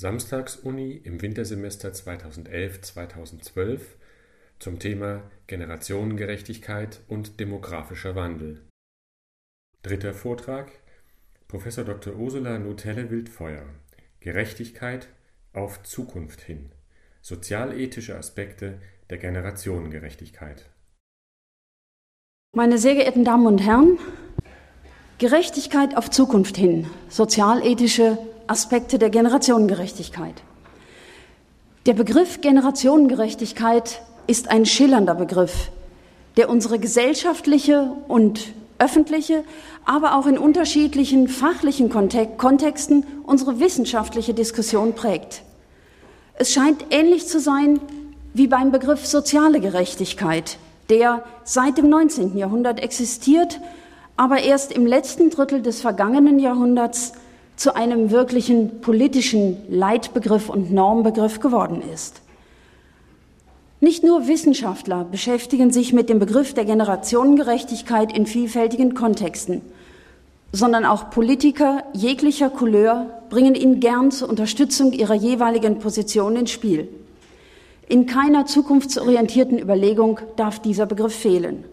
Samstagsuni im Wintersemester 2011/2012 zum Thema Generationengerechtigkeit und demografischer Wandel. Dritter Vortrag Prof. Dr. Ursula Nutelle-Wildfeuer Gerechtigkeit auf Zukunft hin. Sozialethische Aspekte der Generationengerechtigkeit. Meine sehr geehrten Damen und Herren, Gerechtigkeit auf Zukunft hin. Sozialethische Aspekte der Generationengerechtigkeit. Der Begriff Generationengerechtigkeit ist ein schillernder Begriff, der unsere gesellschaftliche und öffentliche, aber auch in unterschiedlichen fachlichen Kontexten unsere wissenschaftliche Diskussion prägt. Es scheint ähnlich zu sein wie beim Begriff soziale Gerechtigkeit, der seit dem 19. Jahrhundert existiert, aber erst im letzten Drittel des vergangenen Jahrhunderts zu einem wirklichen politischen Leitbegriff und Normbegriff geworden ist. Nicht nur Wissenschaftler beschäftigen sich mit dem Begriff der Generationengerechtigkeit in vielfältigen Kontexten, sondern auch Politiker jeglicher Couleur bringen ihn gern zur Unterstützung ihrer jeweiligen Position ins Spiel. In keiner zukunftsorientierten Überlegung darf dieser Begriff fehlen.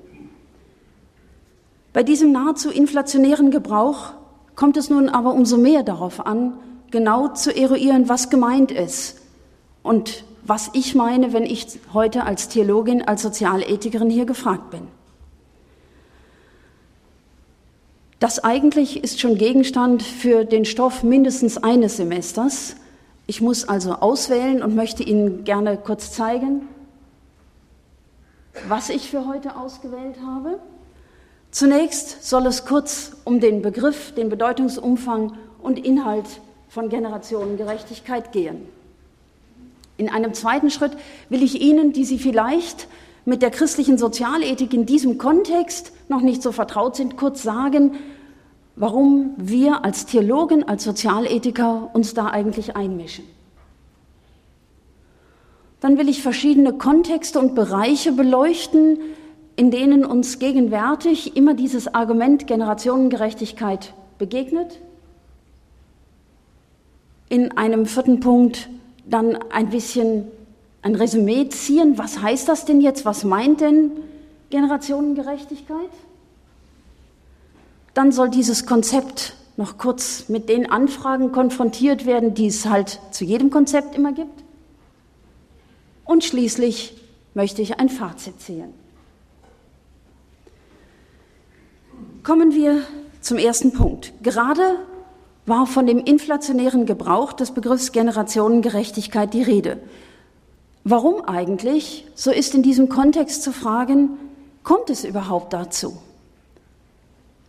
Bei diesem nahezu inflationären Gebrauch kommt es nun aber umso mehr darauf an, genau zu eruieren, was gemeint ist und was ich meine, wenn ich heute als Theologin, als Sozialethikerin hier gefragt bin. Das eigentlich ist schon Gegenstand für den Stoff mindestens eines Semesters. Ich muss also auswählen und möchte Ihnen gerne kurz zeigen, was ich für heute ausgewählt habe. Zunächst soll es kurz um den Begriff, den Bedeutungsumfang und Inhalt von Generationengerechtigkeit gehen. In einem zweiten Schritt will ich Ihnen, die Sie vielleicht mit der christlichen Sozialethik in diesem Kontext noch nicht so vertraut sind, kurz sagen, warum wir als Theologen, als Sozialethiker uns da eigentlich einmischen. Dann will ich verschiedene Kontexte und Bereiche beleuchten, in denen uns gegenwärtig immer dieses Argument Generationengerechtigkeit begegnet. In einem vierten Punkt dann ein bisschen ein Resümee ziehen. Was heißt das denn jetzt? Was meint denn Generationengerechtigkeit? Dann soll dieses Konzept noch kurz mit den Anfragen konfrontiert werden, die es halt zu jedem Konzept immer gibt. Und schließlich möchte ich ein Fazit ziehen. Kommen wir zum ersten Punkt. Gerade war von dem inflationären Gebrauch des Begriffs Generationengerechtigkeit die Rede. Warum eigentlich, so ist in diesem Kontext zu fragen, kommt es überhaupt dazu?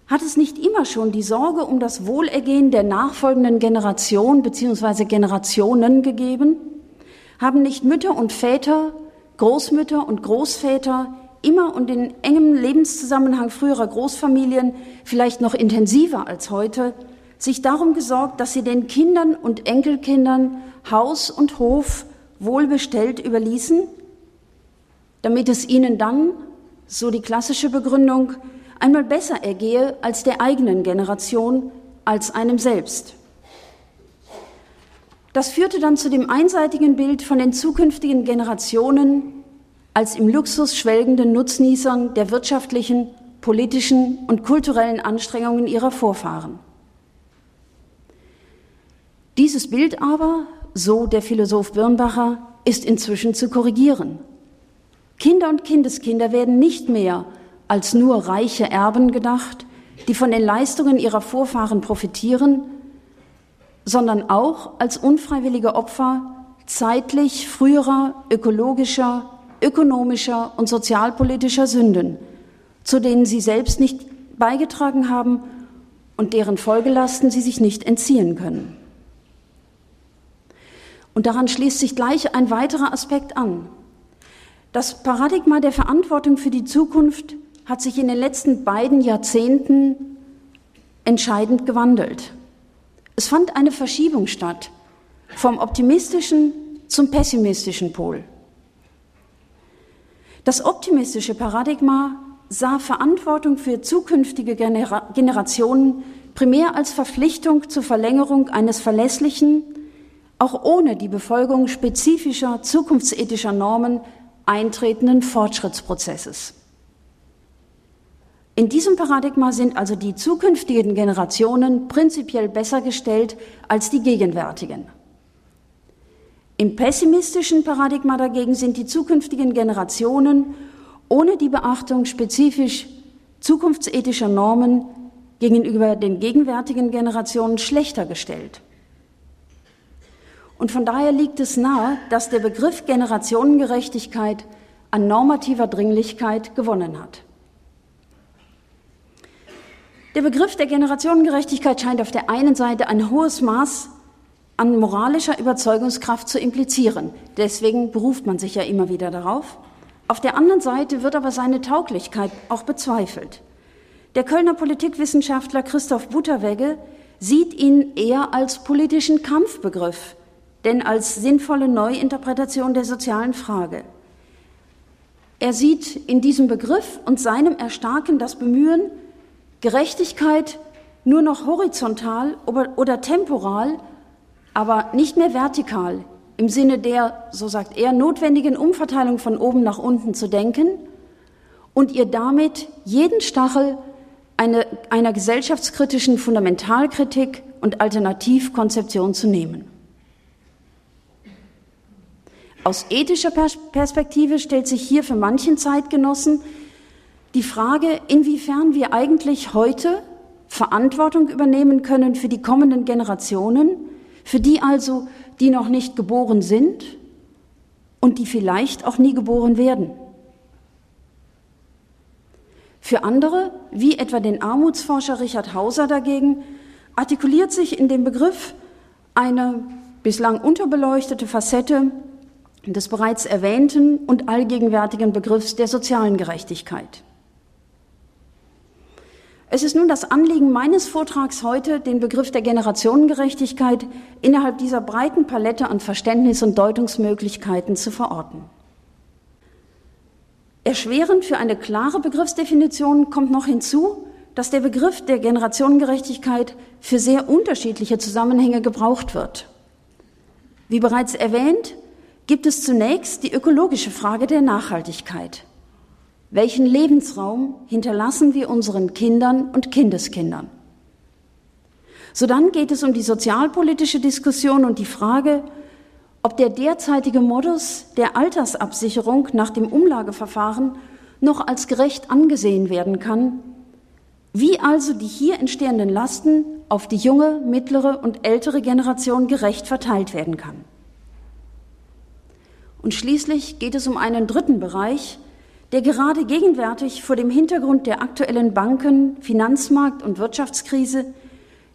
Hat es nicht immer schon die Sorge um das Wohlergehen der nachfolgenden Generation bzw. Generationen gegeben? Haben nicht Mütter und Väter, Großmütter und Großväter immer und in engem Lebenszusammenhang früherer Großfamilien, vielleicht noch intensiver als heute, sich darum gesorgt, dass sie den Kindern und Enkelkindern Haus und Hof wohlbestellt überließen, damit es ihnen dann, so die klassische Begründung, einmal besser ergehe als der eigenen Generation, als einem selbst. Das führte dann zu dem einseitigen Bild von den zukünftigen Generationen, als im Luxus schwelgenden Nutznießern der wirtschaftlichen, politischen und kulturellen Anstrengungen ihrer Vorfahren. Dieses Bild aber, so der Philosoph Birnbacher, ist inzwischen zu korrigieren. Kinder und Kindeskinder werden nicht mehr als nur reiche Erben gedacht, die von den Leistungen ihrer Vorfahren profitieren, sondern auch als unfreiwillige Opfer zeitlich früherer ökologischer, ökonomischer und sozialpolitischer Sünden, zu denen sie selbst nicht beigetragen haben und deren Folgelasten sie sich nicht entziehen können. Und daran schließt sich gleich ein weiterer Aspekt an. Das Paradigma der Verantwortung für die Zukunft hat sich in den letzten beiden Jahrzehnten entscheidend gewandelt. Es fand eine Verschiebung statt vom optimistischen zum pessimistischen Pol. Das optimistische Paradigma sah Verantwortung für zukünftige Genera Generationen primär als Verpflichtung zur Verlängerung eines verlässlichen, auch ohne die Befolgung spezifischer zukunftsethischer Normen eintretenden Fortschrittsprozesses. In diesem Paradigma sind also die zukünftigen Generationen prinzipiell besser gestellt als die gegenwärtigen. Im pessimistischen Paradigma dagegen sind die zukünftigen Generationen ohne die Beachtung spezifisch zukunftsethischer Normen gegenüber den gegenwärtigen Generationen schlechter gestellt. Und von daher liegt es nahe, dass der Begriff Generationengerechtigkeit an normativer Dringlichkeit gewonnen hat. Der Begriff der Generationengerechtigkeit scheint auf der einen Seite ein hohes Maß an moralischer Überzeugungskraft zu implizieren. Deswegen beruft man sich ja immer wieder darauf. Auf der anderen Seite wird aber seine Tauglichkeit auch bezweifelt. Der Kölner Politikwissenschaftler Christoph Butterwegge sieht ihn eher als politischen Kampfbegriff, denn als sinnvolle Neuinterpretation der sozialen Frage. Er sieht in diesem Begriff und seinem Erstarken das Bemühen, Gerechtigkeit nur noch horizontal oder temporal, aber nicht mehr vertikal im Sinne der, so sagt er, notwendigen Umverteilung von oben nach unten zu denken und ihr damit jeden Stachel eine, einer gesellschaftskritischen Fundamentalkritik und Alternativkonzeption zu nehmen. Aus ethischer Perspektive stellt sich hier für manchen Zeitgenossen die Frage, inwiefern wir eigentlich heute Verantwortung übernehmen können für die kommenden Generationen, für die also, die noch nicht geboren sind und die vielleicht auch nie geboren werden. Für andere, wie etwa den Armutsforscher Richard Hauser dagegen, artikuliert sich in dem Begriff eine bislang unterbeleuchtete Facette des bereits erwähnten und allgegenwärtigen Begriffs der sozialen Gerechtigkeit. Es ist nun das Anliegen meines Vortrags heute, den Begriff der Generationengerechtigkeit innerhalb dieser breiten Palette an Verständnis- und Deutungsmöglichkeiten zu verorten. Erschwerend für eine klare Begriffsdefinition kommt noch hinzu, dass der Begriff der Generationengerechtigkeit für sehr unterschiedliche Zusammenhänge gebraucht wird. Wie bereits erwähnt, gibt es zunächst die ökologische Frage der Nachhaltigkeit. Welchen Lebensraum hinterlassen wir unseren Kindern und Kindeskindern? Sodann geht es um die sozialpolitische Diskussion und die Frage, ob der derzeitige Modus der Altersabsicherung nach dem Umlageverfahren noch als gerecht angesehen werden kann, wie also die hier entstehenden Lasten auf die junge, mittlere und ältere Generation gerecht verteilt werden kann. Und schließlich geht es um einen dritten Bereich, der gerade gegenwärtig vor dem Hintergrund der aktuellen Banken-, Finanzmarkt- und Wirtschaftskrise,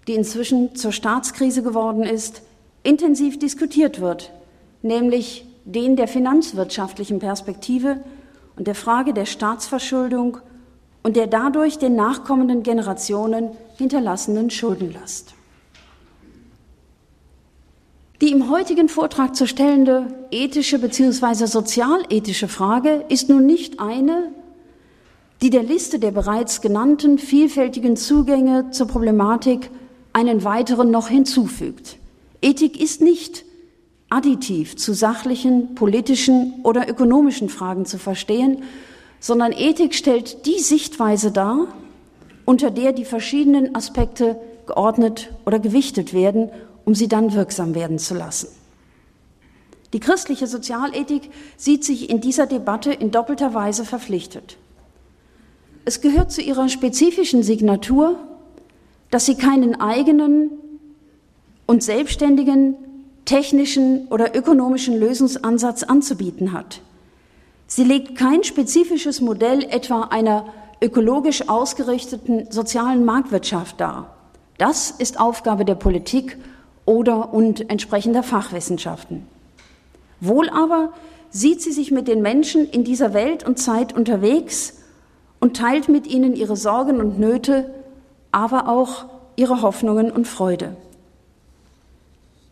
die inzwischen zur Staatskrise geworden ist, intensiv diskutiert wird, nämlich den der finanzwirtschaftlichen Perspektive und der Frage der Staatsverschuldung und der dadurch den nachkommenden Generationen hinterlassenen Schuldenlast. Die im heutigen Vortrag zu stellende ethische bzw. sozialethische Frage ist nun nicht eine, die der Liste der bereits genannten vielfältigen Zugänge zur Problematik einen weiteren noch hinzufügt. Ethik ist nicht additiv zu sachlichen, politischen oder ökonomischen Fragen zu verstehen, sondern Ethik stellt die Sichtweise dar, unter der die verschiedenen Aspekte geordnet oder gewichtet werden um sie dann wirksam werden zu lassen. Die christliche Sozialethik sieht sich in dieser Debatte in doppelter Weise verpflichtet. Es gehört zu ihrer spezifischen Signatur, dass sie keinen eigenen und selbstständigen technischen oder ökonomischen Lösungsansatz anzubieten hat. Sie legt kein spezifisches Modell etwa einer ökologisch ausgerichteten sozialen Marktwirtschaft dar. Das ist Aufgabe der Politik oder und entsprechender Fachwissenschaften. Wohl aber sieht sie sich mit den Menschen in dieser Welt und Zeit unterwegs und teilt mit ihnen ihre Sorgen und Nöte, aber auch ihre Hoffnungen und Freude.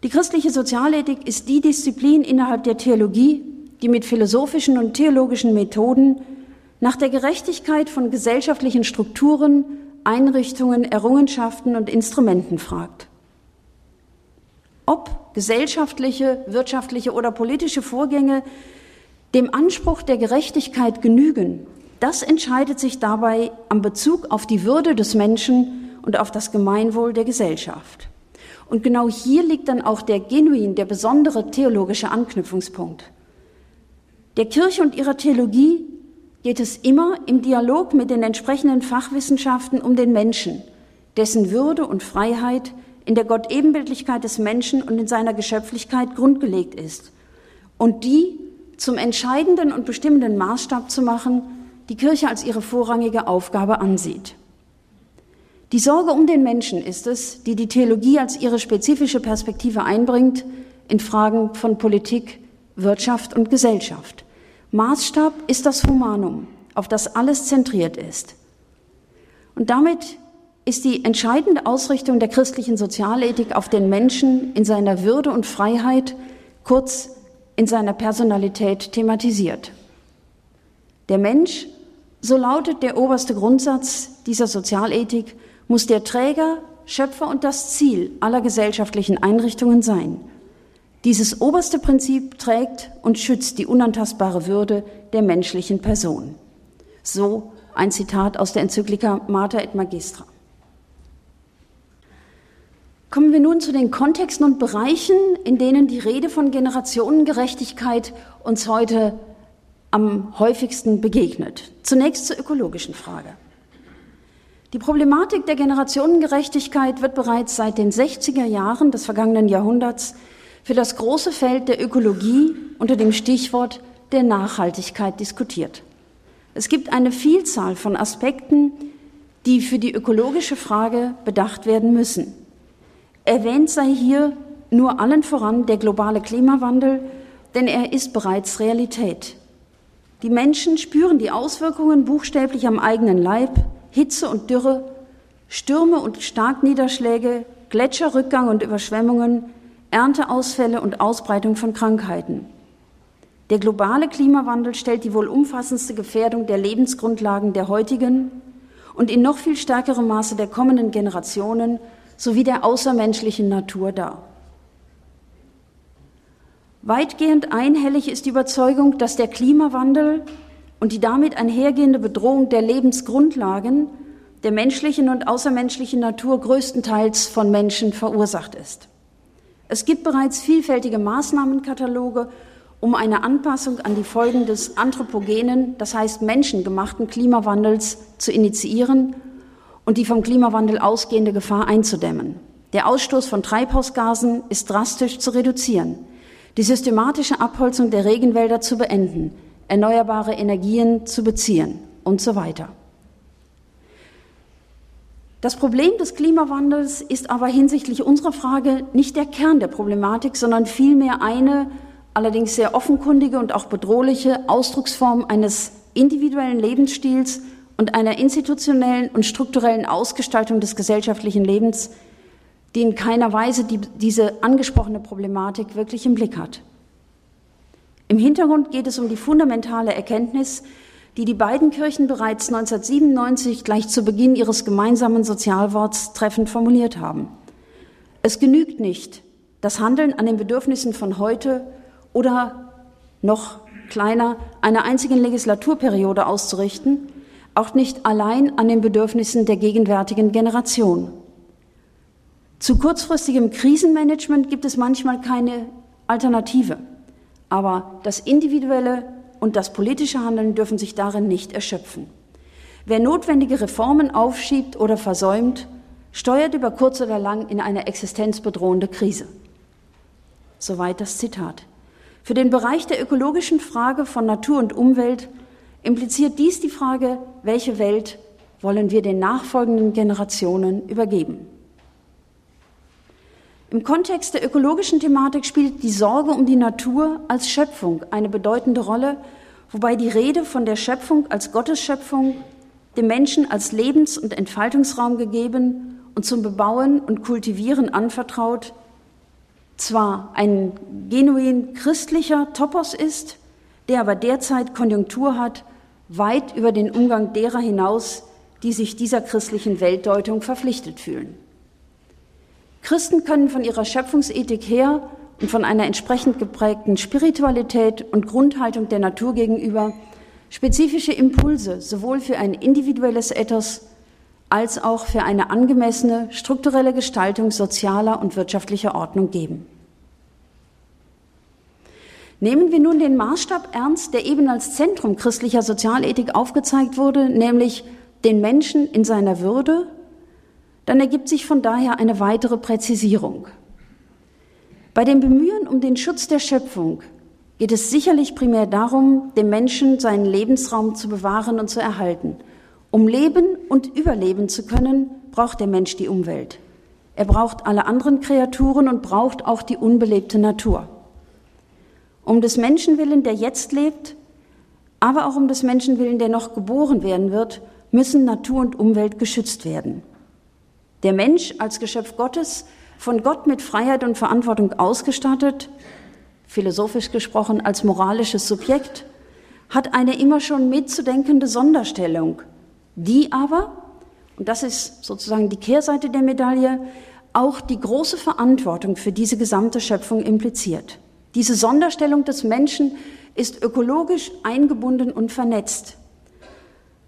Die christliche Sozialethik ist die Disziplin innerhalb der Theologie, die mit philosophischen und theologischen Methoden nach der Gerechtigkeit von gesellschaftlichen Strukturen, Einrichtungen, Errungenschaften und Instrumenten fragt ob gesellschaftliche, wirtschaftliche oder politische Vorgänge dem Anspruch der Gerechtigkeit genügen, das entscheidet sich dabei am Bezug auf die Würde des Menschen und auf das Gemeinwohl der Gesellschaft. Und genau hier liegt dann auch der genuin, der besondere theologische Anknüpfungspunkt. Der Kirche und ihrer Theologie geht es immer im Dialog mit den entsprechenden Fachwissenschaften um den Menschen, dessen Würde und Freiheit in der Gottebenbildlichkeit des Menschen und in seiner Geschöpflichkeit grundgelegt ist und die zum entscheidenden und bestimmenden Maßstab zu machen, die Kirche als ihre vorrangige Aufgabe ansieht. Die Sorge um den Menschen ist es, die die Theologie als ihre spezifische Perspektive einbringt in Fragen von Politik, Wirtschaft und Gesellschaft. Maßstab ist das Humanum, auf das alles zentriert ist. Und damit ist die entscheidende Ausrichtung der christlichen Sozialethik auf den Menschen in seiner Würde und Freiheit, kurz in seiner Personalität thematisiert. Der Mensch, so lautet der oberste Grundsatz dieser Sozialethik, muss der Träger, Schöpfer und das Ziel aller gesellschaftlichen Einrichtungen sein. Dieses oberste Prinzip trägt und schützt die unantastbare Würde der menschlichen Person. So ein Zitat aus der Enzyklika Mater et Magistra. Kommen wir nun zu den Kontexten und Bereichen, in denen die Rede von Generationengerechtigkeit uns heute am häufigsten begegnet. Zunächst zur ökologischen Frage. Die Problematik der Generationengerechtigkeit wird bereits seit den 60er Jahren des vergangenen Jahrhunderts für das große Feld der Ökologie unter dem Stichwort der Nachhaltigkeit diskutiert. Es gibt eine Vielzahl von Aspekten, die für die ökologische Frage bedacht werden müssen. Erwähnt sei hier nur allen voran der globale Klimawandel, denn er ist bereits Realität. Die Menschen spüren die Auswirkungen buchstäblich am eigenen Leib, Hitze und Dürre, Stürme und Starkniederschläge, Gletscherrückgang und Überschwemmungen, Ernteausfälle und Ausbreitung von Krankheiten. Der globale Klimawandel stellt die wohl umfassendste Gefährdung der Lebensgrundlagen der heutigen und in noch viel stärkerem Maße der kommenden Generationen sowie der außermenschlichen Natur dar. Weitgehend einhellig ist die Überzeugung, dass der Klimawandel und die damit einhergehende Bedrohung der Lebensgrundlagen der menschlichen und außermenschlichen Natur größtenteils von Menschen verursacht ist. Es gibt bereits vielfältige Maßnahmenkataloge, um eine Anpassung an die Folgen des anthropogenen, das heißt menschengemachten Klimawandels zu initiieren und die vom Klimawandel ausgehende Gefahr einzudämmen. Der Ausstoß von Treibhausgasen ist drastisch zu reduzieren, die systematische Abholzung der Regenwälder zu beenden, erneuerbare Energien zu beziehen und so weiter. Das Problem des Klimawandels ist aber hinsichtlich unserer Frage nicht der Kern der Problematik, sondern vielmehr eine allerdings sehr offenkundige und auch bedrohliche Ausdrucksform eines individuellen Lebensstils und einer institutionellen und strukturellen Ausgestaltung des gesellschaftlichen Lebens, die in keiner Weise die, diese angesprochene Problematik wirklich im Blick hat. Im Hintergrund geht es um die fundamentale Erkenntnis, die die beiden Kirchen bereits 1997 gleich zu Beginn ihres gemeinsamen Sozialworts treffend formuliert haben. Es genügt nicht, das Handeln an den Bedürfnissen von heute oder noch kleiner einer einzigen Legislaturperiode auszurichten, auch nicht allein an den Bedürfnissen der gegenwärtigen Generation. Zu kurzfristigem Krisenmanagement gibt es manchmal keine Alternative. Aber das individuelle und das politische Handeln dürfen sich darin nicht erschöpfen. Wer notwendige Reformen aufschiebt oder versäumt, steuert über kurz oder lang in eine existenzbedrohende Krise. Soweit das Zitat. Für den Bereich der ökologischen Frage von Natur und Umwelt impliziert dies die Frage, welche Welt wollen wir den nachfolgenden Generationen übergeben. Im Kontext der ökologischen Thematik spielt die Sorge um die Natur als Schöpfung eine bedeutende Rolle, wobei die Rede von der Schöpfung als Gottesschöpfung dem Menschen als Lebens- und Entfaltungsraum gegeben und zum Bebauen und Kultivieren anvertraut, zwar ein genuin christlicher Topos ist, der aber derzeit Konjunktur hat, weit über den Umgang derer hinaus, die sich dieser christlichen Weltdeutung verpflichtet fühlen. Christen können von ihrer Schöpfungsethik her und von einer entsprechend geprägten Spiritualität und Grundhaltung der Natur gegenüber spezifische Impulse sowohl für ein individuelles Ethos als auch für eine angemessene strukturelle Gestaltung sozialer und wirtschaftlicher Ordnung geben. Nehmen wir nun den Maßstab ernst, der eben als Zentrum christlicher Sozialethik aufgezeigt wurde, nämlich den Menschen in seiner Würde, dann ergibt sich von daher eine weitere Präzisierung. Bei dem Bemühen um den Schutz der Schöpfung geht es sicherlich primär darum, dem Menschen seinen Lebensraum zu bewahren und zu erhalten. Um leben und überleben zu können, braucht der Mensch die Umwelt. Er braucht alle anderen Kreaturen und braucht auch die unbelebte Natur. Um des Menschen willen, der jetzt lebt, aber auch um des Menschen willen, der noch geboren werden wird, müssen Natur und Umwelt geschützt werden. Der Mensch als Geschöpf Gottes, von Gott mit Freiheit und Verantwortung ausgestattet, philosophisch gesprochen als moralisches Subjekt, hat eine immer schon mitzudenkende Sonderstellung, die aber, und das ist sozusagen die Kehrseite der Medaille, auch die große Verantwortung für diese gesamte Schöpfung impliziert. Diese Sonderstellung des Menschen ist ökologisch eingebunden und vernetzt.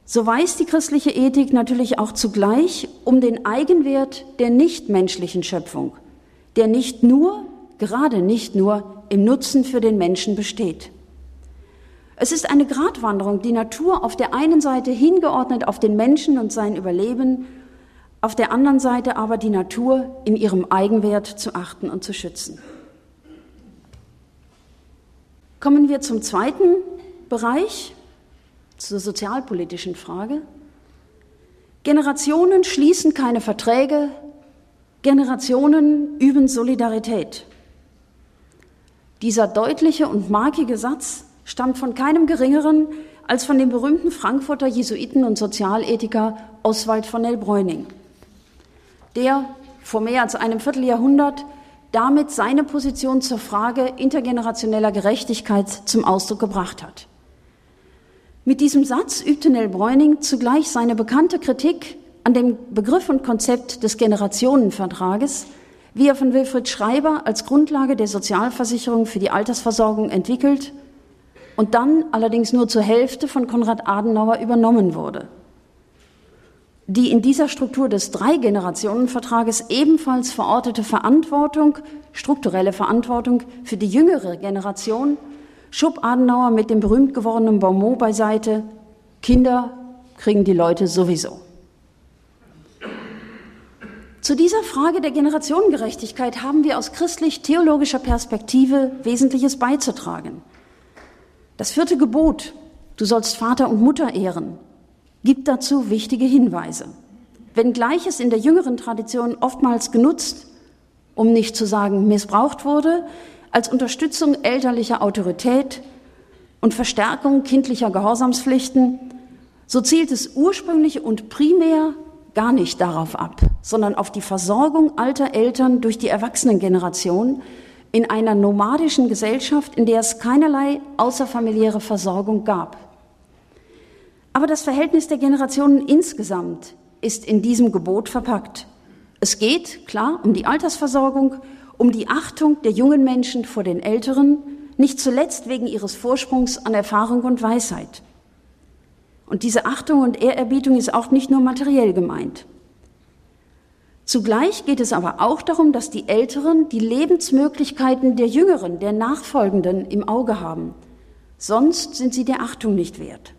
So weiß die christliche Ethik natürlich auch zugleich um den Eigenwert der nichtmenschlichen Schöpfung, der nicht nur, gerade nicht nur, im Nutzen für den Menschen besteht. Es ist eine Gratwanderung, die Natur auf der einen Seite hingeordnet auf den Menschen und sein Überleben, auf der anderen Seite aber die Natur in ihrem Eigenwert zu achten und zu schützen. Kommen wir zum zweiten Bereich, zur sozialpolitischen Frage. Generationen schließen keine Verträge, Generationen üben Solidarität. Dieser deutliche und markige Satz stammt von keinem Geringeren als von dem berühmten Frankfurter Jesuiten und Sozialethiker Oswald von Elbräuning, der vor mehr als einem Vierteljahrhundert damit seine Position zur Frage intergenerationeller Gerechtigkeit zum Ausdruck gebracht hat. Mit diesem Satz übte Nell Bräuning zugleich seine bekannte Kritik an dem Begriff und Konzept des Generationenvertrages, wie er von Wilfried Schreiber als Grundlage der Sozialversicherung für die Altersversorgung entwickelt und dann allerdings nur zur Hälfte von Konrad Adenauer übernommen wurde. Die in dieser Struktur des Drei-Generationen-Vertrages ebenfalls verortete Verantwortung, strukturelle Verantwortung für die jüngere Generation schob Adenauer mit dem berühmt gewordenen Bonmot beiseite, Kinder kriegen die Leute sowieso. Zu dieser Frage der Generationengerechtigkeit haben wir aus christlich-theologischer Perspektive Wesentliches beizutragen. Das vierte Gebot, du sollst Vater und Mutter ehren, gibt dazu wichtige Hinweise. Wenngleich es in der jüngeren Tradition oftmals genutzt, um nicht zu sagen missbraucht wurde, als Unterstützung elterlicher Autorität und Verstärkung kindlicher Gehorsamspflichten, so zielt es ursprünglich und primär gar nicht darauf ab, sondern auf die Versorgung alter Eltern durch die Erwachsenengeneration in einer nomadischen Gesellschaft, in der es keinerlei außerfamiliäre Versorgung gab. Aber das Verhältnis der Generationen insgesamt ist in diesem Gebot verpackt. Es geht, klar, um die Altersversorgung, um die Achtung der jungen Menschen vor den Älteren, nicht zuletzt wegen ihres Vorsprungs an Erfahrung und Weisheit. Und diese Achtung und Ehrerbietung ist auch nicht nur materiell gemeint. Zugleich geht es aber auch darum, dass die Älteren die Lebensmöglichkeiten der Jüngeren, der Nachfolgenden im Auge haben. Sonst sind sie der Achtung nicht wert.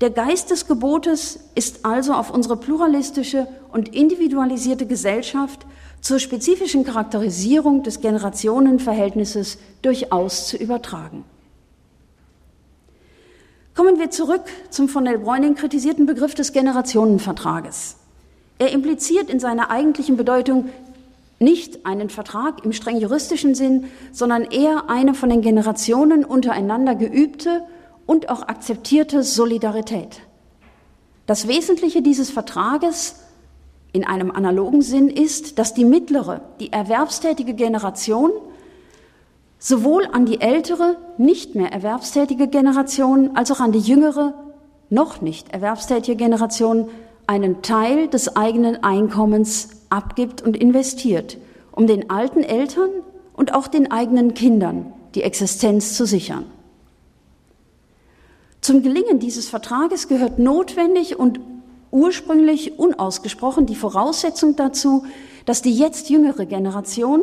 Der Geist des Gebotes ist also auf unsere pluralistische und individualisierte Gesellschaft zur spezifischen Charakterisierung des Generationenverhältnisses durchaus zu übertragen. Kommen wir zurück zum von Nell Bräuning kritisierten Begriff des Generationenvertrages. Er impliziert in seiner eigentlichen Bedeutung nicht einen Vertrag im streng juristischen Sinn, sondern eher eine von den Generationen untereinander geübte und auch akzeptierte Solidarität. Das Wesentliche dieses Vertrages in einem analogen Sinn ist, dass die mittlere, die erwerbstätige Generation sowohl an die ältere, nicht mehr erwerbstätige Generation als auch an die jüngere, noch nicht erwerbstätige Generation einen Teil des eigenen Einkommens abgibt und investiert, um den alten Eltern und auch den eigenen Kindern die Existenz zu sichern. Zum Gelingen dieses Vertrages gehört notwendig und ursprünglich unausgesprochen die Voraussetzung dazu, dass die jetzt jüngere Generation,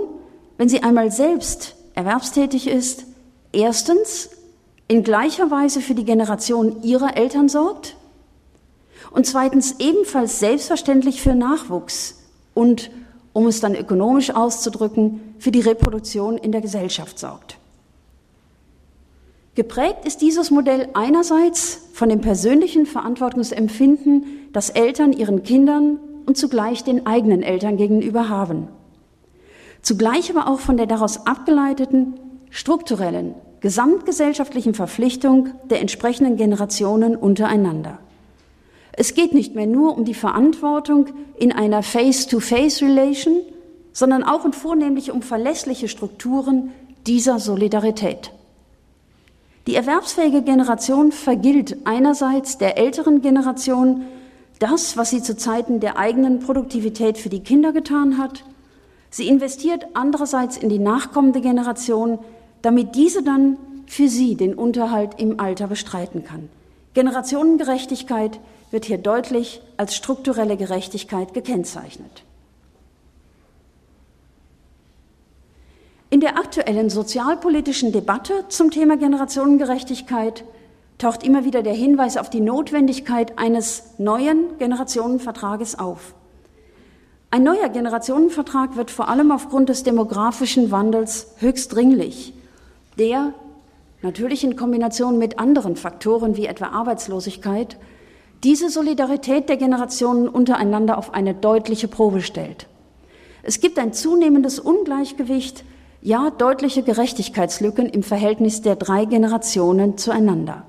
wenn sie einmal selbst erwerbstätig ist, erstens in gleicher Weise für die Generation ihrer Eltern sorgt und zweitens ebenfalls selbstverständlich für Nachwuchs und, um es dann ökonomisch auszudrücken, für die Reproduktion in der Gesellschaft sorgt. Geprägt ist dieses Modell einerseits von dem persönlichen Verantwortungsempfinden, das Eltern ihren Kindern und zugleich den eigenen Eltern gegenüber haben. Zugleich aber auch von der daraus abgeleiteten strukturellen, gesamtgesellschaftlichen Verpflichtung der entsprechenden Generationen untereinander. Es geht nicht mehr nur um die Verantwortung in einer Face-to-Face-Relation, sondern auch und vornehmlich um verlässliche Strukturen dieser Solidarität. Die erwerbsfähige Generation vergilt einerseits der älteren Generation das, was sie zu Zeiten der eigenen Produktivität für die Kinder getan hat. Sie investiert andererseits in die nachkommende Generation, damit diese dann für sie den Unterhalt im Alter bestreiten kann. Generationengerechtigkeit wird hier deutlich als strukturelle Gerechtigkeit gekennzeichnet. In der aktuellen sozialpolitischen Debatte zum Thema Generationengerechtigkeit taucht immer wieder der Hinweis auf die Notwendigkeit eines neuen Generationenvertrages auf. Ein neuer Generationenvertrag wird vor allem aufgrund des demografischen Wandels höchst dringlich, der natürlich in Kombination mit anderen Faktoren wie etwa Arbeitslosigkeit diese Solidarität der Generationen untereinander auf eine deutliche Probe stellt. Es gibt ein zunehmendes Ungleichgewicht ja deutliche Gerechtigkeitslücken im Verhältnis der drei Generationen zueinander.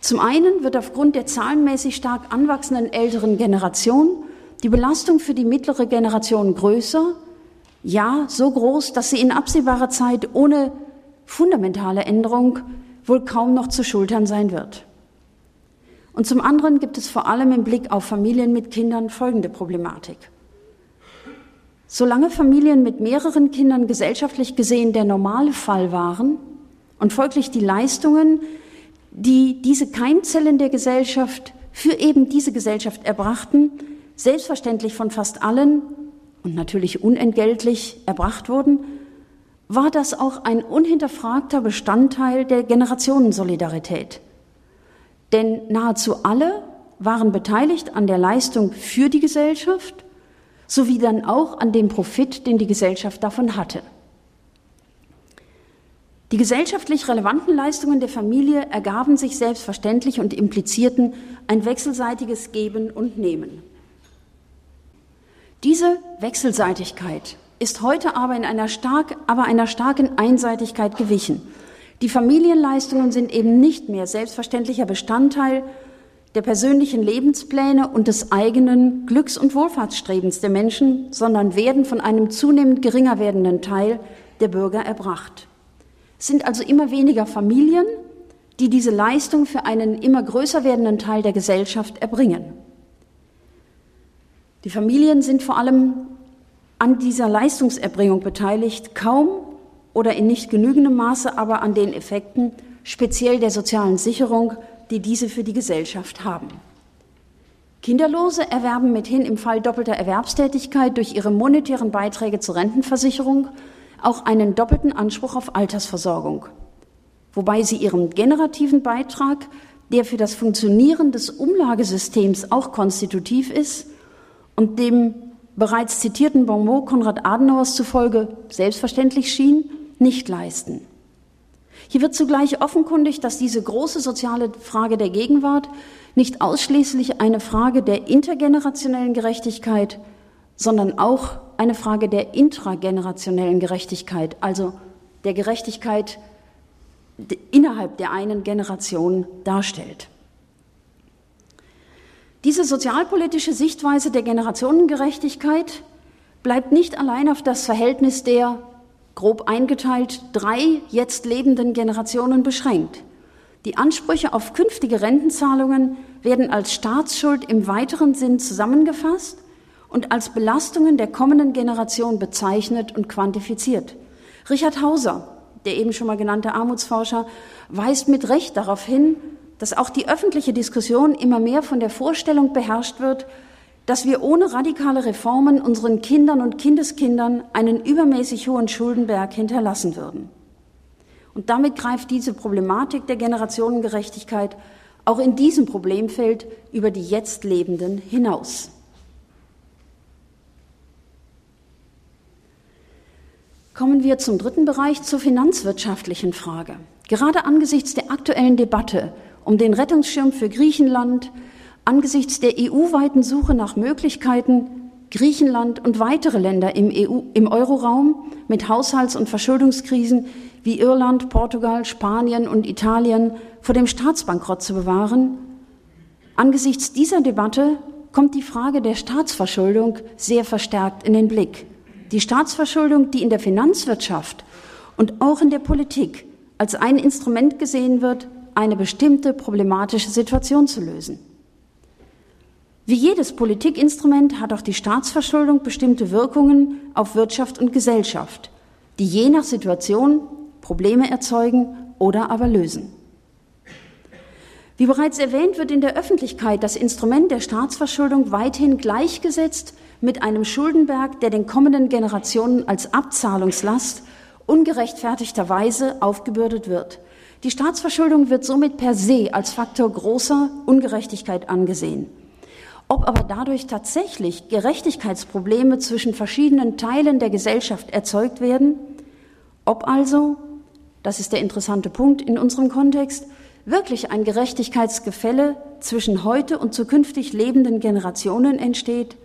Zum einen wird aufgrund der zahlenmäßig stark anwachsenden älteren Generation die Belastung für die mittlere Generation größer, ja so groß, dass sie in absehbarer Zeit ohne fundamentale Änderung wohl kaum noch zu schultern sein wird. Und zum anderen gibt es vor allem im Blick auf Familien mit Kindern folgende Problematik. Solange Familien mit mehreren Kindern gesellschaftlich gesehen der normale Fall waren und folglich die Leistungen, die diese Keimzellen der Gesellschaft für eben diese Gesellschaft erbrachten, selbstverständlich von fast allen und natürlich unentgeltlich erbracht wurden, war das auch ein unhinterfragter Bestandteil der Generationensolidarität. Denn nahezu alle waren beteiligt an der Leistung für die Gesellschaft sowie dann auch an dem Profit, den die Gesellschaft davon hatte. Die gesellschaftlich relevanten Leistungen der Familie ergaben sich selbstverständlich und implizierten ein wechselseitiges Geben und Nehmen. Diese Wechselseitigkeit ist heute aber in einer stark, aber einer starken Einseitigkeit gewichen. Die Familienleistungen sind eben nicht mehr selbstverständlicher Bestandteil der persönlichen Lebenspläne und des eigenen Glücks- und Wohlfahrtsstrebens der Menschen, sondern werden von einem zunehmend geringer werdenden Teil der Bürger erbracht. Es sind also immer weniger Familien, die diese Leistung für einen immer größer werdenden Teil der Gesellschaft erbringen. Die Familien sind vor allem an dieser Leistungserbringung beteiligt, kaum oder in nicht genügendem Maße aber an den Effekten speziell der sozialen Sicherung die diese für die Gesellschaft haben. Kinderlose erwerben mithin im Fall doppelter Erwerbstätigkeit durch ihre monetären Beiträge zur Rentenversicherung auch einen doppelten Anspruch auf Altersversorgung, wobei sie ihren generativen Beitrag, der für das Funktionieren des Umlagesystems auch konstitutiv ist und dem bereits zitierten Bonmot Konrad Adenauers zufolge selbstverständlich schien, nicht leisten. Hier wird zugleich offenkundig, dass diese große soziale Frage der Gegenwart nicht ausschließlich eine Frage der intergenerationellen Gerechtigkeit, sondern auch eine Frage der intragenerationellen Gerechtigkeit, also der Gerechtigkeit innerhalb der einen Generation darstellt. Diese sozialpolitische Sichtweise der Generationengerechtigkeit bleibt nicht allein auf das Verhältnis der grob eingeteilt drei jetzt lebenden Generationen beschränkt. Die Ansprüche auf künftige Rentenzahlungen werden als Staatsschuld im weiteren Sinn zusammengefasst und als Belastungen der kommenden Generation bezeichnet und quantifiziert. Richard Hauser, der eben schon mal genannte Armutsforscher, weist mit Recht darauf hin, dass auch die öffentliche Diskussion immer mehr von der Vorstellung beherrscht wird, dass wir ohne radikale Reformen unseren Kindern und Kindeskindern einen übermäßig hohen Schuldenberg hinterlassen würden. Und damit greift diese Problematik der Generationengerechtigkeit auch in diesem Problemfeld über die jetzt Lebenden hinaus. Kommen wir zum dritten Bereich, zur finanzwirtschaftlichen Frage. Gerade angesichts der aktuellen Debatte um den Rettungsschirm für Griechenland, angesichts der EU-weiten Suche nach Möglichkeiten, Griechenland und weitere Länder im, EU, im Euroraum mit Haushalts- und Verschuldungskrisen wie Irland, Portugal, Spanien und Italien vor dem Staatsbankrott zu bewahren. Angesichts dieser Debatte kommt die Frage der Staatsverschuldung sehr verstärkt in den Blick. Die Staatsverschuldung, die in der Finanzwirtschaft und auch in der Politik als ein Instrument gesehen wird, eine bestimmte problematische Situation zu lösen. Wie jedes Politikinstrument hat auch die Staatsverschuldung bestimmte Wirkungen auf Wirtschaft und Gesellschaft, die je nach Situation Probleme erzeugen oder aber lösen. Wie bereits erwähnt, wird in der Öffentlichkeit das Instrument der Staatsverschuldung weithin gleichgesetzt mit einem Schuldenberg, der den kommenden Generationen als Abzahlungslast ungerechtfertigterweise aufgebürdet wird. Die Staatsverschuldung wird somit per se als Faktor großer Ungerechtigkeit angesehen. Ob aber dadurch tatsächlich Gerechtigkeitsprobleme zwischen verschiedenen Teilen der Gesellschaft erzeugt werden, ob also, das ist der interessante Punkt in unserem Kontext, wirklich ein Gerechtigkeitsgefälle zwischen heute und zukünftig lebenden Generationen entsteht,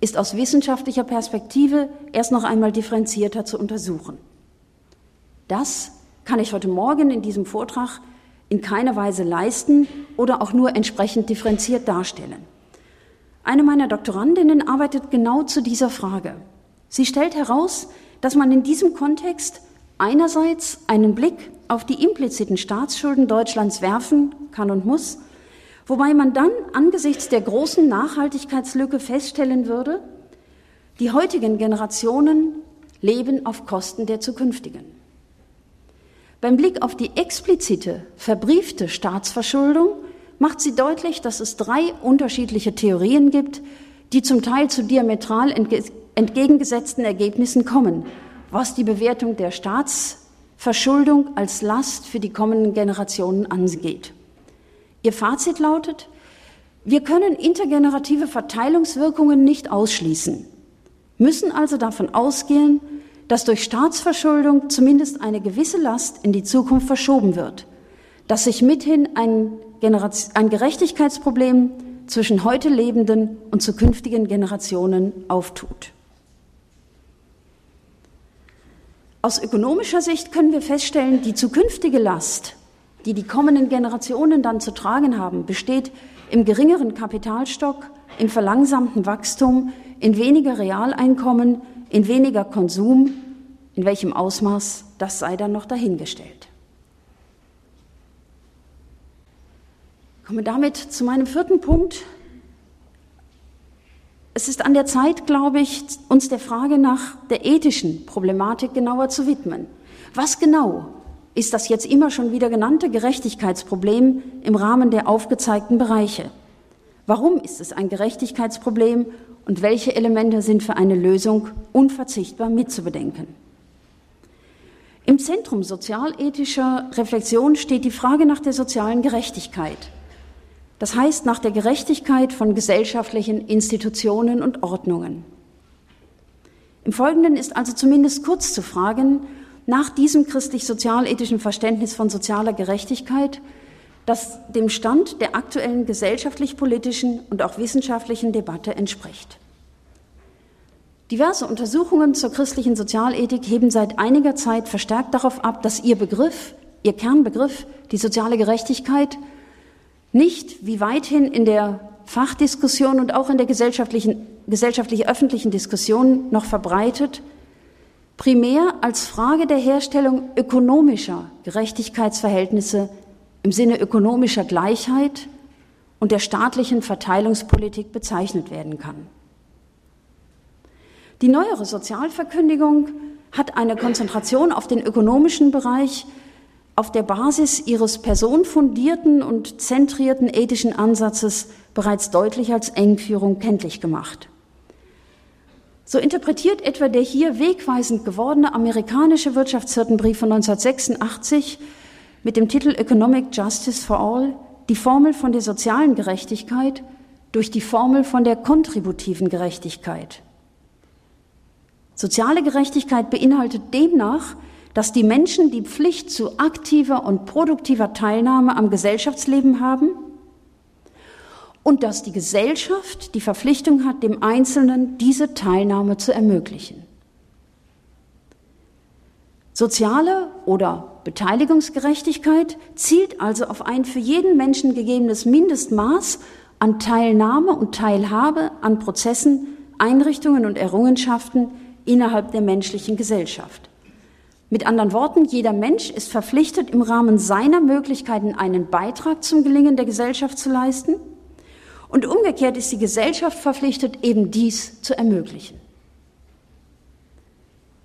ist aus wissenschaftlicher Perspektive erst noch einmal differenzierter zu untersuchen. Das kann ich heute Morgen in diesem Vortrag in keiner Weise leisten oder auch nur entsprechend differenziert darstellen. Eine meiner Doktorandinnen arbeitet genau zu dieser Frage. Sie stellt heraus, dass man in diesem Kontext einerseits einen Blick auf die impliziten Staatsschulden Deutschlands werfen kann und muss, wobei man dann angesichts der großen Nachhaltigkeitslücke feststellen würde, die heutigen Generationen leben auf Kosten der zukünftigen. Beim Blick auf die explizite, verbriefte Staatsverschuldung macht sie deutlich, dass es drei unterschiedliche Theorien gibt, die zum Teil zu diametral entgegengesetzten Ergebnissen kommen, was die Bewertung der Staatsverschuldung als Last für die kommenden Generationen angeht. Ihr Fazit lautet, wir können intergenerative Verteilungswirkungen nicht ausschließen, müssen also davon ausgehen, dass durch Staatsverschuldung zumindest eine gewisse Last in die Zukunft verschoben wird, dass sich mithin ein, ein Gerechtigkeitsproblem zwischen heute lebenden und zukünftigen Generationen auftut. Aus ökonomischer Sicht können wir feststellen, die zukünftige Last, die die kommenden Generationen dann zu tragen haben, besteht im geringeren Kapitalstock, im verlangsamten Wachstum, in weniger Realeinkommen, in weniger Konsum, in welchem Ausmaß, das sei dann noch dahingestellt. Komme damit zu meinem vierten Punkt. Es ist an der Zeit, glaube ich, uns der Frage nach der ethischen Problematik genauer zu widmen. Was genau ist das jetzt immer schon wieder genannte Gerechtigkeitsproblem im Rahmen der aufgezeigten Bereiche? Warum ist es ein Gerechtigkeitsproblem und welche Elemente sind für eine Lösung unverzichtbar mitzubedenken. Im Zentrum sozialethischer Reflexion steht die Frage nach der sozialen Gerechtigkeit. Das heißt nach der Gerechtigkeit von gesellschaftlichen Institutionen und Ordnungen. Im Folgenden ist also zumindest kurz zu fragen, nach diesem christlich-sozialethischen Verständnis von sozialer Gerechtigkeit, das dem Stand der aktuellen gesellschaftlich-politischen und auch wissenschaftlichen Debatte entspricht. Diverse Untersuchungen zur christlichen Sozialethik heben seit einiger Zeit verstärkt darauf ab, dass ihr Begriff, ihr Kernbegriff, die soziale Gerechtigkeit, nicht wie weithin in der Fachdiskussion und auch in der gesellschaftlichen, gesellschaftlich öffentlichen Diskussion noch verbreitet, primär als Frage der Herstellung ökonomischer Gerechtigkeitsverhältnisse im Sinne ökonomischer Gleichheit und der staatlichen Verteilungspolitik bezeichnet werden kann. Die neuere Sozialverkündigung hat eine Konzentration auf den ökonomischen Bereich auf der Basis ihres personenfundierten und zentrierten ethischen Ansatzes bereits deutlich als Engführung kenntlich gemacht. So interpretiert etwa der hier wegweisend gewordene amerikanische Wirtschaftshirtenbrief von 1986 mit dem Titel Economic Justice for All die Formel von der sozialen Gerechtigkeit durch die Formel von der kontributiven Gerechtigkeit. Soziale Gerechtigkeit beinhaltet demnach, dass die Menschen die Pflicht zu aktiver und produktiver Teilnahme am Gesellschaftsleben haben und dass die Gesellschaft die Verpflichtung hat, dem Einzelnen diese Teilnahme zu ermöglichen. Soziale oder Beteiligungsgerechtigkeit zielt also auf ein für jeden Menschen gegebenes Mindestmaß an Teilnahme und Teilhabe an Prozessen, Einrichtungen und Errungenschaften innerhalb der menschlichen Gesellschaft. Mit anderen Worten, jeder Mensch ist verpflichtet, im Rahmen seiner Möglichkeiten einen Beitrag zum Gelingen der Gesellschaft zu leisten und umgekehrt ist die Gesellschaft verpflichtet, eben dies zu ermöglichen.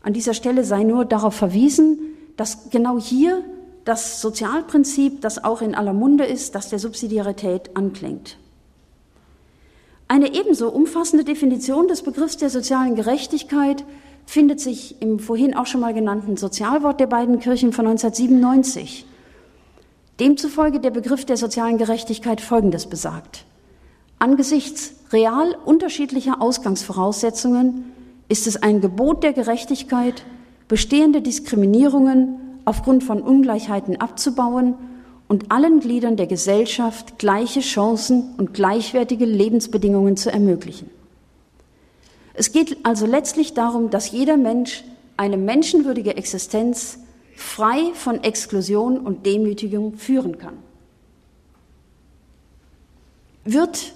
An dieser Stelle sei nur darauf verwiesen, dass genau hier das Sozialprinzip, das auch in aller Munde ist, das der Subsidiarität anklingt. Eine ebenso umfassende Definition des Begriffs der sozialen Gerechtigkeit findet sich im vorhin auch schon mal genannten Sozialwort der beiden Kirchen von 1997. Demzufolge der Begriff der sozialen Gerechtigkeit Folgendes besagt. Angesichts real unterschiedlicher Ausgangsvoraussetzungen ist es ein Gebot der Gerechtigkeit, bestehende Diskriminierungen aufgrund von Ungleichheiten abzubauen und allen Gliedern der Gesellschaft gleiche Chancen und gleichwertige Lebensbedingungen zu ermöglichen. Es geht also letztlich darum, dass jeder Mensch eine menschenwürdige Existenz frei von Exklusion und Demütigung führen kann. Wird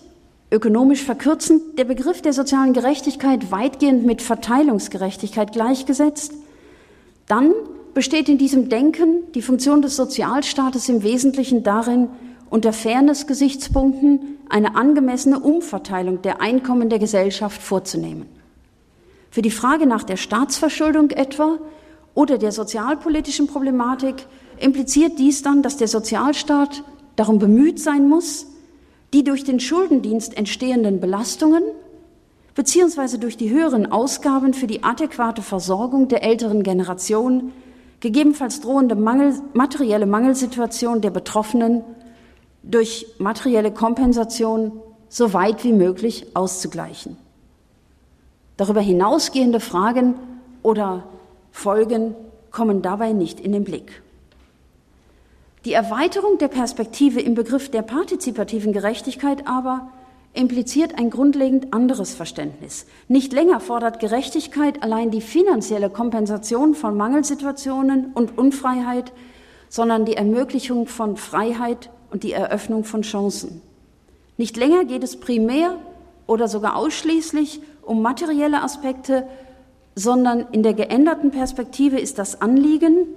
ökonomisch verkürzend der Begriff der sozialen Gerechtigkeit weitgehend mit Verteilungsgerechtigkeit gleichgesetzt, dann besteht in diesem Denken die Funktion des Sozialstaates im Wesentlichen darin, unter Fairness-Gesichtspunkten eine angemessene Umverteilung der Einkommen der Gesellschaft vorzunehmen. Für die Frage nach der Staatsverschuldung etwa oder der sozialpolitischen Problematik impliziert dies dann, dass der Sozialstaat darum bemüht sein muss, die durch den Schuldendienst entstehenden Belastungen beziehungsweise durch die höheren Ausgaben für die adäquate Versorgung der älteren Generation gegebenenfalls drohende Mangel, materielle Mangelsituation der Betroffenen durch materielle Kompensation so weit wie möglich auszugleichen. Darüber hinausgehende Fragen oder Folgen kommen dabei nicht in den Blick. Die Erweiterung der Perspektive im Begriff der partizipativen Gerechtigkeit aber impliziert ein grundlegend anderes Verständnis. Nicht länger fordert Gerechtigkeit allein die finanzielle Kompensation von Mangelsituationen und Unfreiheit, sondern die Ermöglichung von Freiheit und die Eröffnung von Chancen. Nicht länger geht es primär oder sogar ausschließlich um materielle Aspekte, sondern in der geänderten Perspektive ist das Anliegen,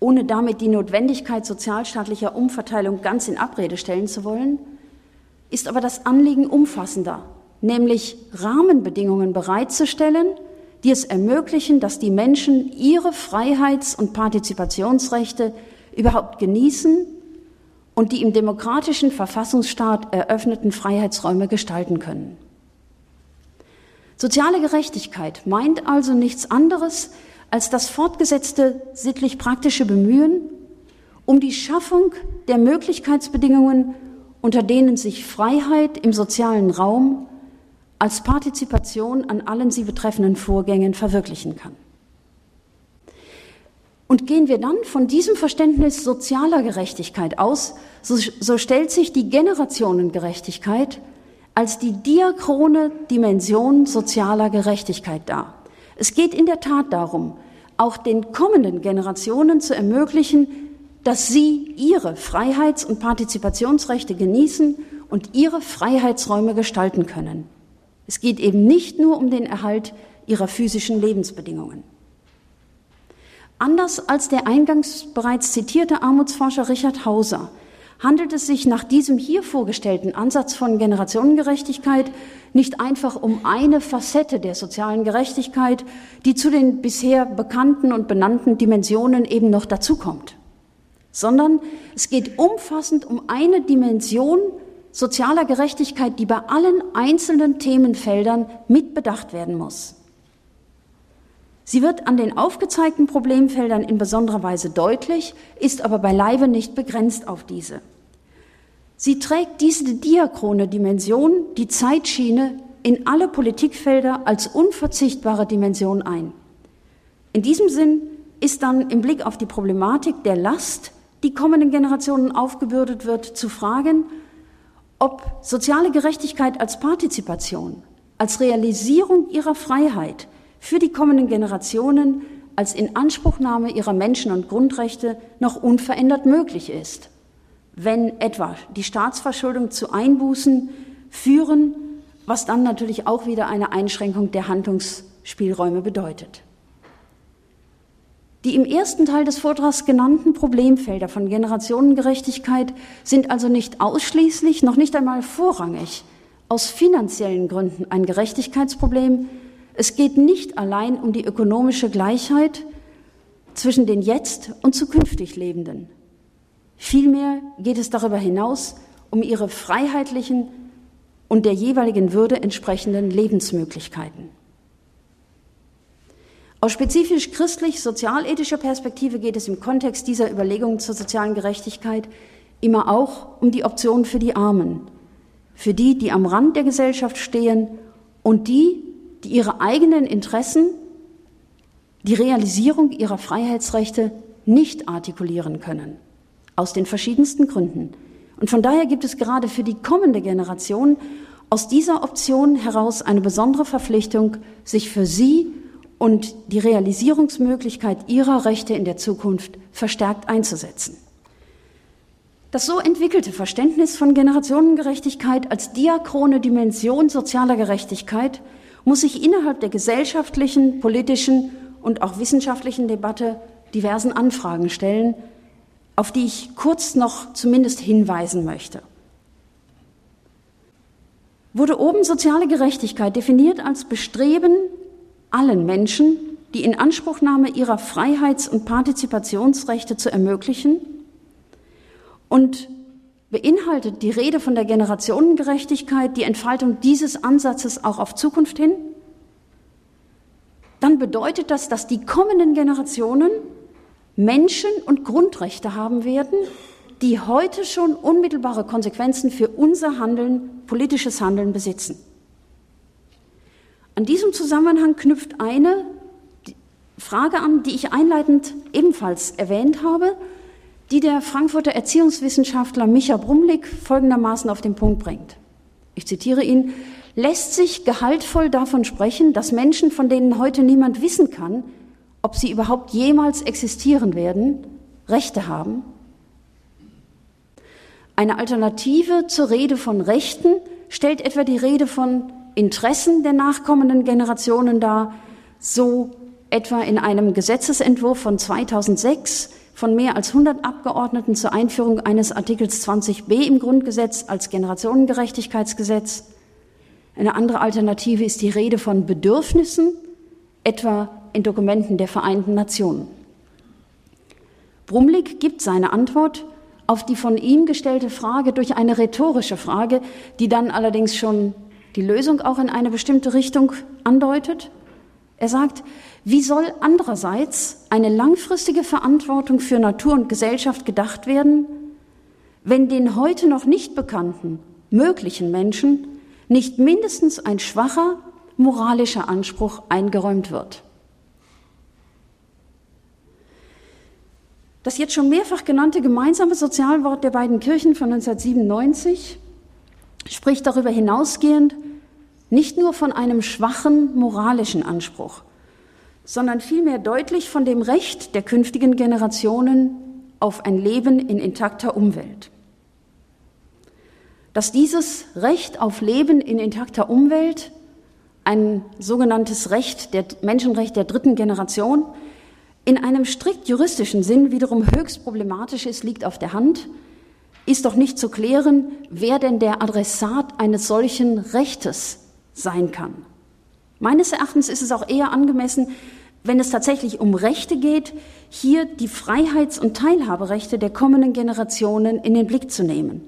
ohne damit die Notwendigkeit sozialstaatlicher Umverteilung ganz in Abrede stellen zu wollen, ist aber das Anliegen umfassender, nämlich Rahmenbedingungen bereitzustellen, die es ermöglichen, dass die Menschen ihre Freiheits- und Partizipationsrechte überhaupt genießen und die im demokratischen Verfassungsstaat eröffneten Freiheitsräume gestalten können. Soziale Gerechtigkeit meint also nichts anderes als das fortgesetzte sittlich-praktische Bemühen um die Schaffung der Möglichkeitsbedingungen unter denen sich Freiheit im sozialen Raum als Partizipation an allen sie betreffenden Vorgängen verwirklichen kann. Und gehen wir dann von diesem Verständnis sozialer Gerechtigkeit aus, so, so stellt sich die Generationengerechtigkeit als die diachrone Dimension sozialer Gerechtigkeit dar. Es geht in der Tat darum, auch den kommenden Generationen zu ermöglichen, dass sie ihre Freiheits- und Partizipationsrechte genießen und ihre Freiheitsräume gestalten können. Es geht eben nicht nur um den Erhalt ihrer physischen Lebensbedingungen. Anders als der eingangs bereits zitierte Armutsforscher Richard Hauser handelt es sich nach diesem hier vorgestellten Ansatz von Generationengerechtigkeit nicht einfach um eine Facette der sozialen Gerechtigkeit, die zu den bisher bekannten und benannten Dimensionen eben noch dazukommt, sondern es geht umfassend um eine Dimension sozialer Gerechtigkeit, die bei allen einzelnen Themenfeldern mitbedacht werden muss. Sie wird an den aufgezeigten Problemfeldern in besonderer Weise deutlich, ist aber beileibe nicht begrenzt auf diese. Sie trägt diese diachrone Dimension, die Zeitschiene, in alle Politikfelder als unverzichtbare Dimension ein. In diesem Sinn ist dann im Blick auf die Problematik der Last, die kommenden Generationen aufgebürdet wird, zu fragen, ob soziale Gerechtigkeit als Partizipation, als Realisierung ihrer Freiheit, für die kommenden Generationen als Inanspruchnahme ihrer Menschen- und Grundrechte noch unverändert möglich ist, wenn etwa die Staatsverschuldung zu Einbußen führen, was dann natürlich auch wieder eine Einschränkung der Handlungsspielräume bedeutet. Die im ersten Teil des Vortrags genannten Problemfelder von Generationengerechtigkeit sind also nicht ausschließlich, noch nicht einmal vorrangig aus finanziellen Gründen ein Gerechtigkeitsproblem, es geht nicht allein um die ökonomische Gleichheit zwischen den jetzt und zukünftig Lebenden. Vielmehr geht es darüber hinaus um ihre freiheitlichen und der jeweiligen Würde entsprechenden Lebensmöglichkeiten. Aus spezifisch christlich-sozialethischer Perspektive geht es im Kontext dieser Überlegungen zur sozialen Gerechtigkeit immer auch um die Option für die Armen, für die, die am Rand der Gesellschaft stehen und die, die ihre eigenen Interessen, die Realisierung ihrer Freiheitsrechte nicht artikulieren können. Aus den verschiedensten Gründen. Und von daher gibt es gerade für die kommende Generation aus dieser Option heraus eine besondere Verpflichtung, sich für sie und die Realisierungsmöglichkeit ihrer Rechte in der Zukunft verstärkt einzusetzen. Das so entwickelte Verständnis von Generationengerechtigkeit als diachrone Dimension sozialer Gerechtigkeit muss sich innerhalb der gesellschaftlichen, politischen und auch wissenschaftlichen Debatte diversen Anfragen stellen, auf die ich kurz noch zumindest hinweisen möchte. Wurde oben soziale Gerechtigkeit definiert als Bestreben allen Menschen, die Inanspruchnahme ihrer Freiheits- und Partizipationsrechte zu ermöglichen und Beinhaltet die Rede von der Generationengerechtigkeit die Entfaltung dieses Ansatzes auch auf Zukunft hin? Dann bedeutet das, dass die kommenden Generationen Menschen und Grundrechte haben werden, die heute schon unmittelbare Konsequenzen für unser Handeln, politisches Handeln besitzen. An diesem Zusammenhang knüpft eine Frage an, die ich einleitend ebenfalls erwähnt habe, die der Frankfurter Erziehungswissenschaftler Micha Brumlik folgendermaßen auf den Punkt bringt. Ich zitiere ihn, lässt sich gehaltvoll davon sprechen, dass Menschen, von denen heute niemand wissen kann, ob sie überhaupt jemals existieren werden, Rechte haben? Eine Alternative zur Rede von Rechten stellt etwa die Rede von Interessen der nachkommenden Generationen dar, so etwa in einem Gesetzesentwurf von 2006 von mehr als 100 Abgeordneten zur Einführung eines Artikels 20b im Grundgesetz als Generationengerechtigkeitsgesetz. Eine andere Alternative ist die Rede von Bedürfnissen, etwa in Dokumenten der Vereinten Nationen. Brumlik gibt seine Antwort auf die von ihm gestellte Frage durch eine rhetorische Frage, die dann allerdings schon die Lösung auch in eine bestimmte Richtung andeutet. Er sagt, wie soll andererseits eine langfristige Verantwortung für Natur und Gesellschaft gedacht werden, wenn den heute noch nicht bekannten möglichen Menschen nicht mindestens ein schwacher moralischer Anspruch eingeräumt wird? Das jetzt schon mehrfach genannte gemeinsame Sozialwort der beiden Kirchen von 1997 spricht darüber hinausgehend nicht nur von einem schwachen moralischen Anspruch, sondern vielmehr deutlich von dem Recht der künftigen Generationen auf ein Leben in intakter Umwelt. Dass dieses Recht auf Leben in intakter Umwelt, ein sogenanntes Recht, der Menschenrecht der dritten Generation, in einem strikt juristischen Sinn wiederum höchst problematisch ist, liegt auf der Hand, ist doch nicht zu klären, wer denn der Adressat eines solchen Rechtes sein kann. Meines Erachtens ist es auch eher angemessen, wenn es tatsächlich um Rechte geht, hier die Freiheits- und Teilhaberechte der kommenden Generationen in den Blick zu nehmen.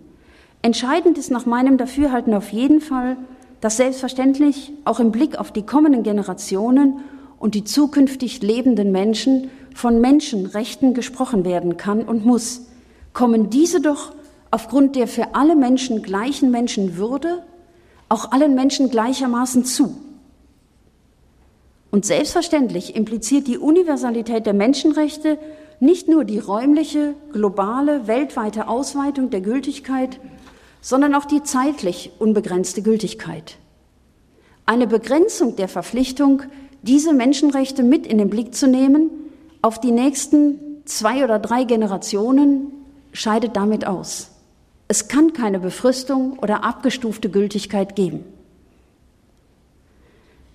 Entscheidend ist nach meinem Dafürhalten auf jeden Fall, dass selbstverständlich auch im Blick auf die kommenden Generationen und die zukünftig lebenden Menschen von Menschenrechten gesprochen werden kann und muss, kommen diese doch aufgrund der für alle Menschen gleichen Menschenwürde auch allen Menschen gleichermaßen zu. Und selbstverständlich impliziert die Universalität der Menschenrechte nicht nur die räumliche, globale, weltweite Ausweitung der Gültigkeit, sondern auch die zeitlich unbegrenzte Gültigkeit. Eine Begrenzung der Verpflichtung, diese Menschenrechte mit in den Blick zu nehmen, auf die nächsten zwei oder drei Generationen, scheidet damit aus. Es kann keine Befristung oder abgestufte Gültigkeit geben.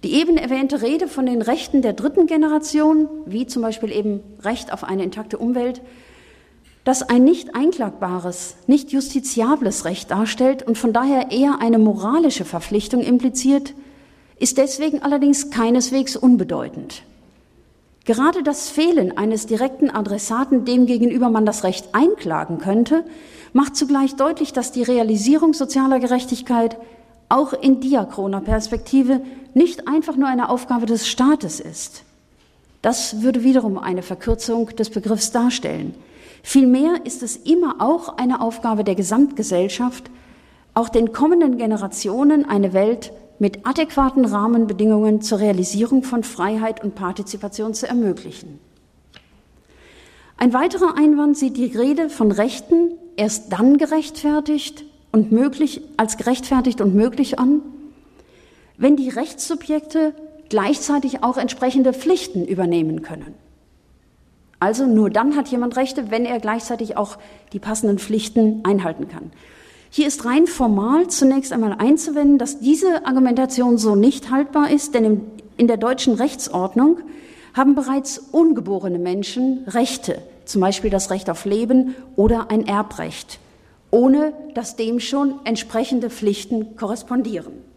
Die eben erwähnte Rede von den Rechten der dritten Generation, wie zum Beispiel eben Recht auf eine intakte Umwelt, das ein nicht einklagbares, nicht justiziables Recht darstellt und von daher eher eine moralische Verpflichtung impliziert, ist deswegen allerdings keineswegs unbedeutend. Gerade das Fehlen eines direkten Adressaten, dem gegenüber man das Recht einklagen könnte, macht zugleich deutlich, dass die Realisierung sozialer Gerechtigkeit auch in diachroner Perspektive nicht einfach nur eine Aufgabe des Staates ist. Das würde wiederum eine Verkürzung des Begriffs darstellen. Vielmehr ist es immer auch eine Aufgabe der Gesamtgesellschaft, auch den kommenden Generationen eine Welt mit adäquaten Rahmenbedingungen zur Realisierung von Freiheit und Partizipation zu ermöglichen. Ein weiterer Einwand sieht die Rede von Rechten erst dann gerechtfertigt und möglich als gerechtfertigt und möglich an, wenn die Rechtssubjekte gleichzeitig auch entsprechende Pflichten übernehmen können. Also nur dann hat jemand Rechte, wenn er gleichzeitig auch die passenden Pflichten einhalten kann. Hier ist rein formal zunächst einmal einzuwenden, dass diese Argumentation so nicht haltbar ist, denn in der deutschen Rechtsordnung haben bereits ungeborene Menschen Rechte, zum Beispiel das Recht auf Leben oder ein Erbrecht, ohne dass dem schon entsprechende Pflichten korrespondieren.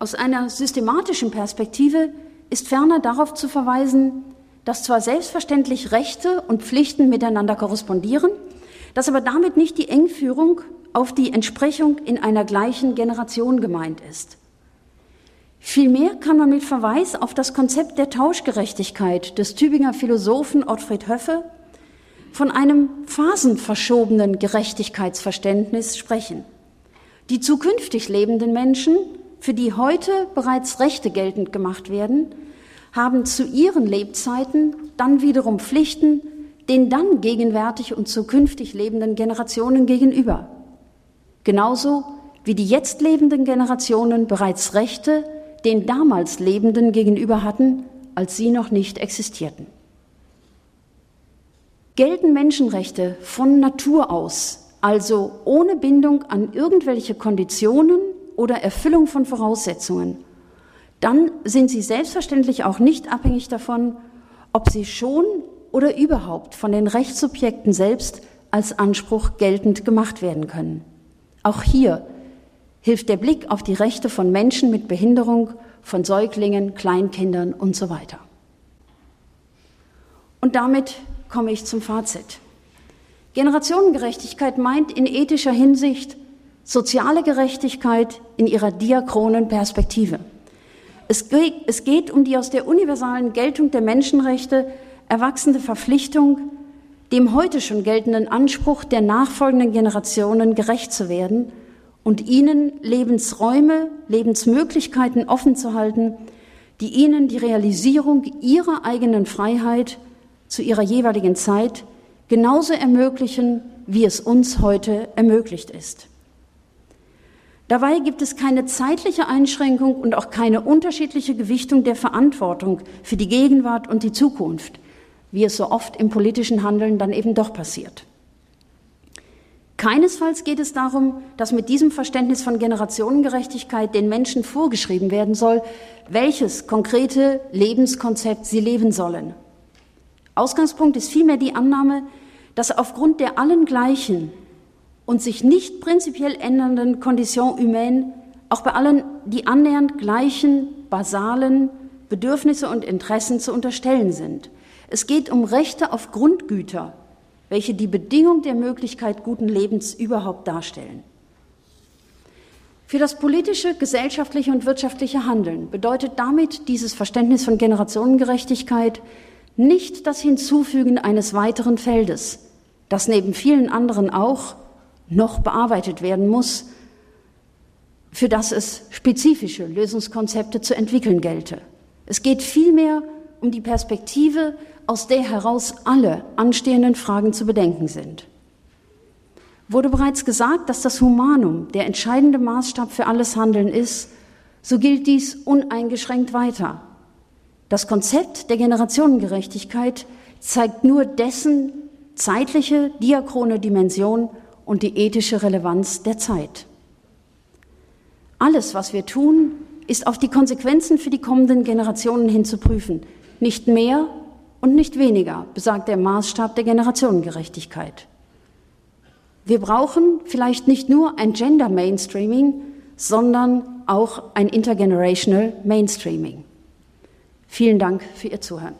Aus einer systematischen Perspektive ist ferner darauf zu verweisen, dass zwar selbstverständlich Rechte und Pflichten miteinander korrespondieren, dass aber damit nicht die Engführung auf die Entsprechung in einer gleichen Generation gemeint ist. Vielmehr kann man mit Verweis auf das Konzept der Tauschgerechtigkeit des Tübinger Philosophen Ottfried Höffe von einem phasenverschobenen Gerechtigkeitsverständnis sprechen. Die zukünftig lebenden Menschen für die heute bereits Rechte geltend gemacht werden, haben zu ihren Lebzeiten dann wiederum Pflichten den dann gegenwärtig und zukünftig lebenden Generationen gegenüber. Genauso wie die jetzt lebenden Generationen bereits Rechte den damals Lebenden gegenüber hatten, als sie noch nicht existierten. Gelten Menschenrechte von Natur aus, also ohne Bindung an irgendwelche Konditionen oder Erfüllung von Voraussetzungen, dann sind sie selbstverständlich auch nicht abhängig davon, ob sie schon oder überhaupt von den Rechtssubjekten selbst als Anspruch geltend gemacht werden können. Auch hier hilft der Blick auf die Rechte von Menschen mit Behinderung, von Säuglingen, Kleinkindern und so weiter. Und damit komme ich zum Fazit. Generationengerechtigkeit meint in ethischer Hinsicht Soziale Gerechtigkeit in ihrer diachronen Perspektive. Es geht, es geht um die aus der universalen Geltung der Menschenrechte erwachsene Verpflichtung, dem heute schon geltenden Anspruch der nachfolgenden Generationen gerecht zu werden und ihnen Lebensräume, Lebensmöglichkeiten offen zu halten, die ihnen die Realisierung ihrer eigenen Freiheit zu ihrer jeweiligen Zeit genauso ermöglichen, wie es uns heute ermöglicht ist. Dabei gibt es keine zeitliche Einschränkung und auch keine unterschiedliche Gewichtung der Verantwortung für die Gegenwart und die Zukunft, wie es so oft im politischen Handeln dann eben doch passiert. Keinesfalls geht es darum, dass mit diesem Verständnis von Generationengerechtigkeit den Menschen vorgeschrieben werden soll, welches konkrete Lebenskonzept sie leben sollen. Ausgangspunkt ist vielmehr die Annahme, dass aufgrund der allen gleichen und sich nicht prinzipiell ändernden Conditions humaines auch bei allen die annähernd gleichen basalen Bedürfnisse und Interessen zu unterstellen sind. Es geht um Rechte auf Grundgüter, welche die Bedingung der Möglichkeit guten Lebens überhaupt darstellen. Für das politische, gesellschaftliche und wirtschaftliche Handeln bedeutet damit dieses Verständnis von Generationengerechtigkeit nicht das Hinzufügen eines weiteren Feldes, das neben vielen anderen auch noch bearbeitet werden muss, für das es spezifische Lösungskonzepte zu entwickeln gelte. Es geht vielmehr um die Perspektive, aus der heraus alle anstehenden Fragen zu bedenken sind. Wurde bereits gesagt, dass das Humanum der entscheidende Maßstab für alles Handeln ist, so gilt dies uneingeschränkt weiter. Das Konzept der Generationengerechtigkeit zeigt nur dessen zeitliche, diachrone Dimension und die ethische Relevanz der Zeit. Alles, was wir tun, ist auf die Konsequenzen für die kommenden Generationen hin zu prüfen. Nicht mehr und nicht weniger, besagt der Maßstab der Generationengerechtigkeit. Wir brauchen vielleicht nicht nur ein Gender Mainstreaming, sondern auch ein Intergenerational Mainstreaming. Vielen Dank für Ihr Zuhören.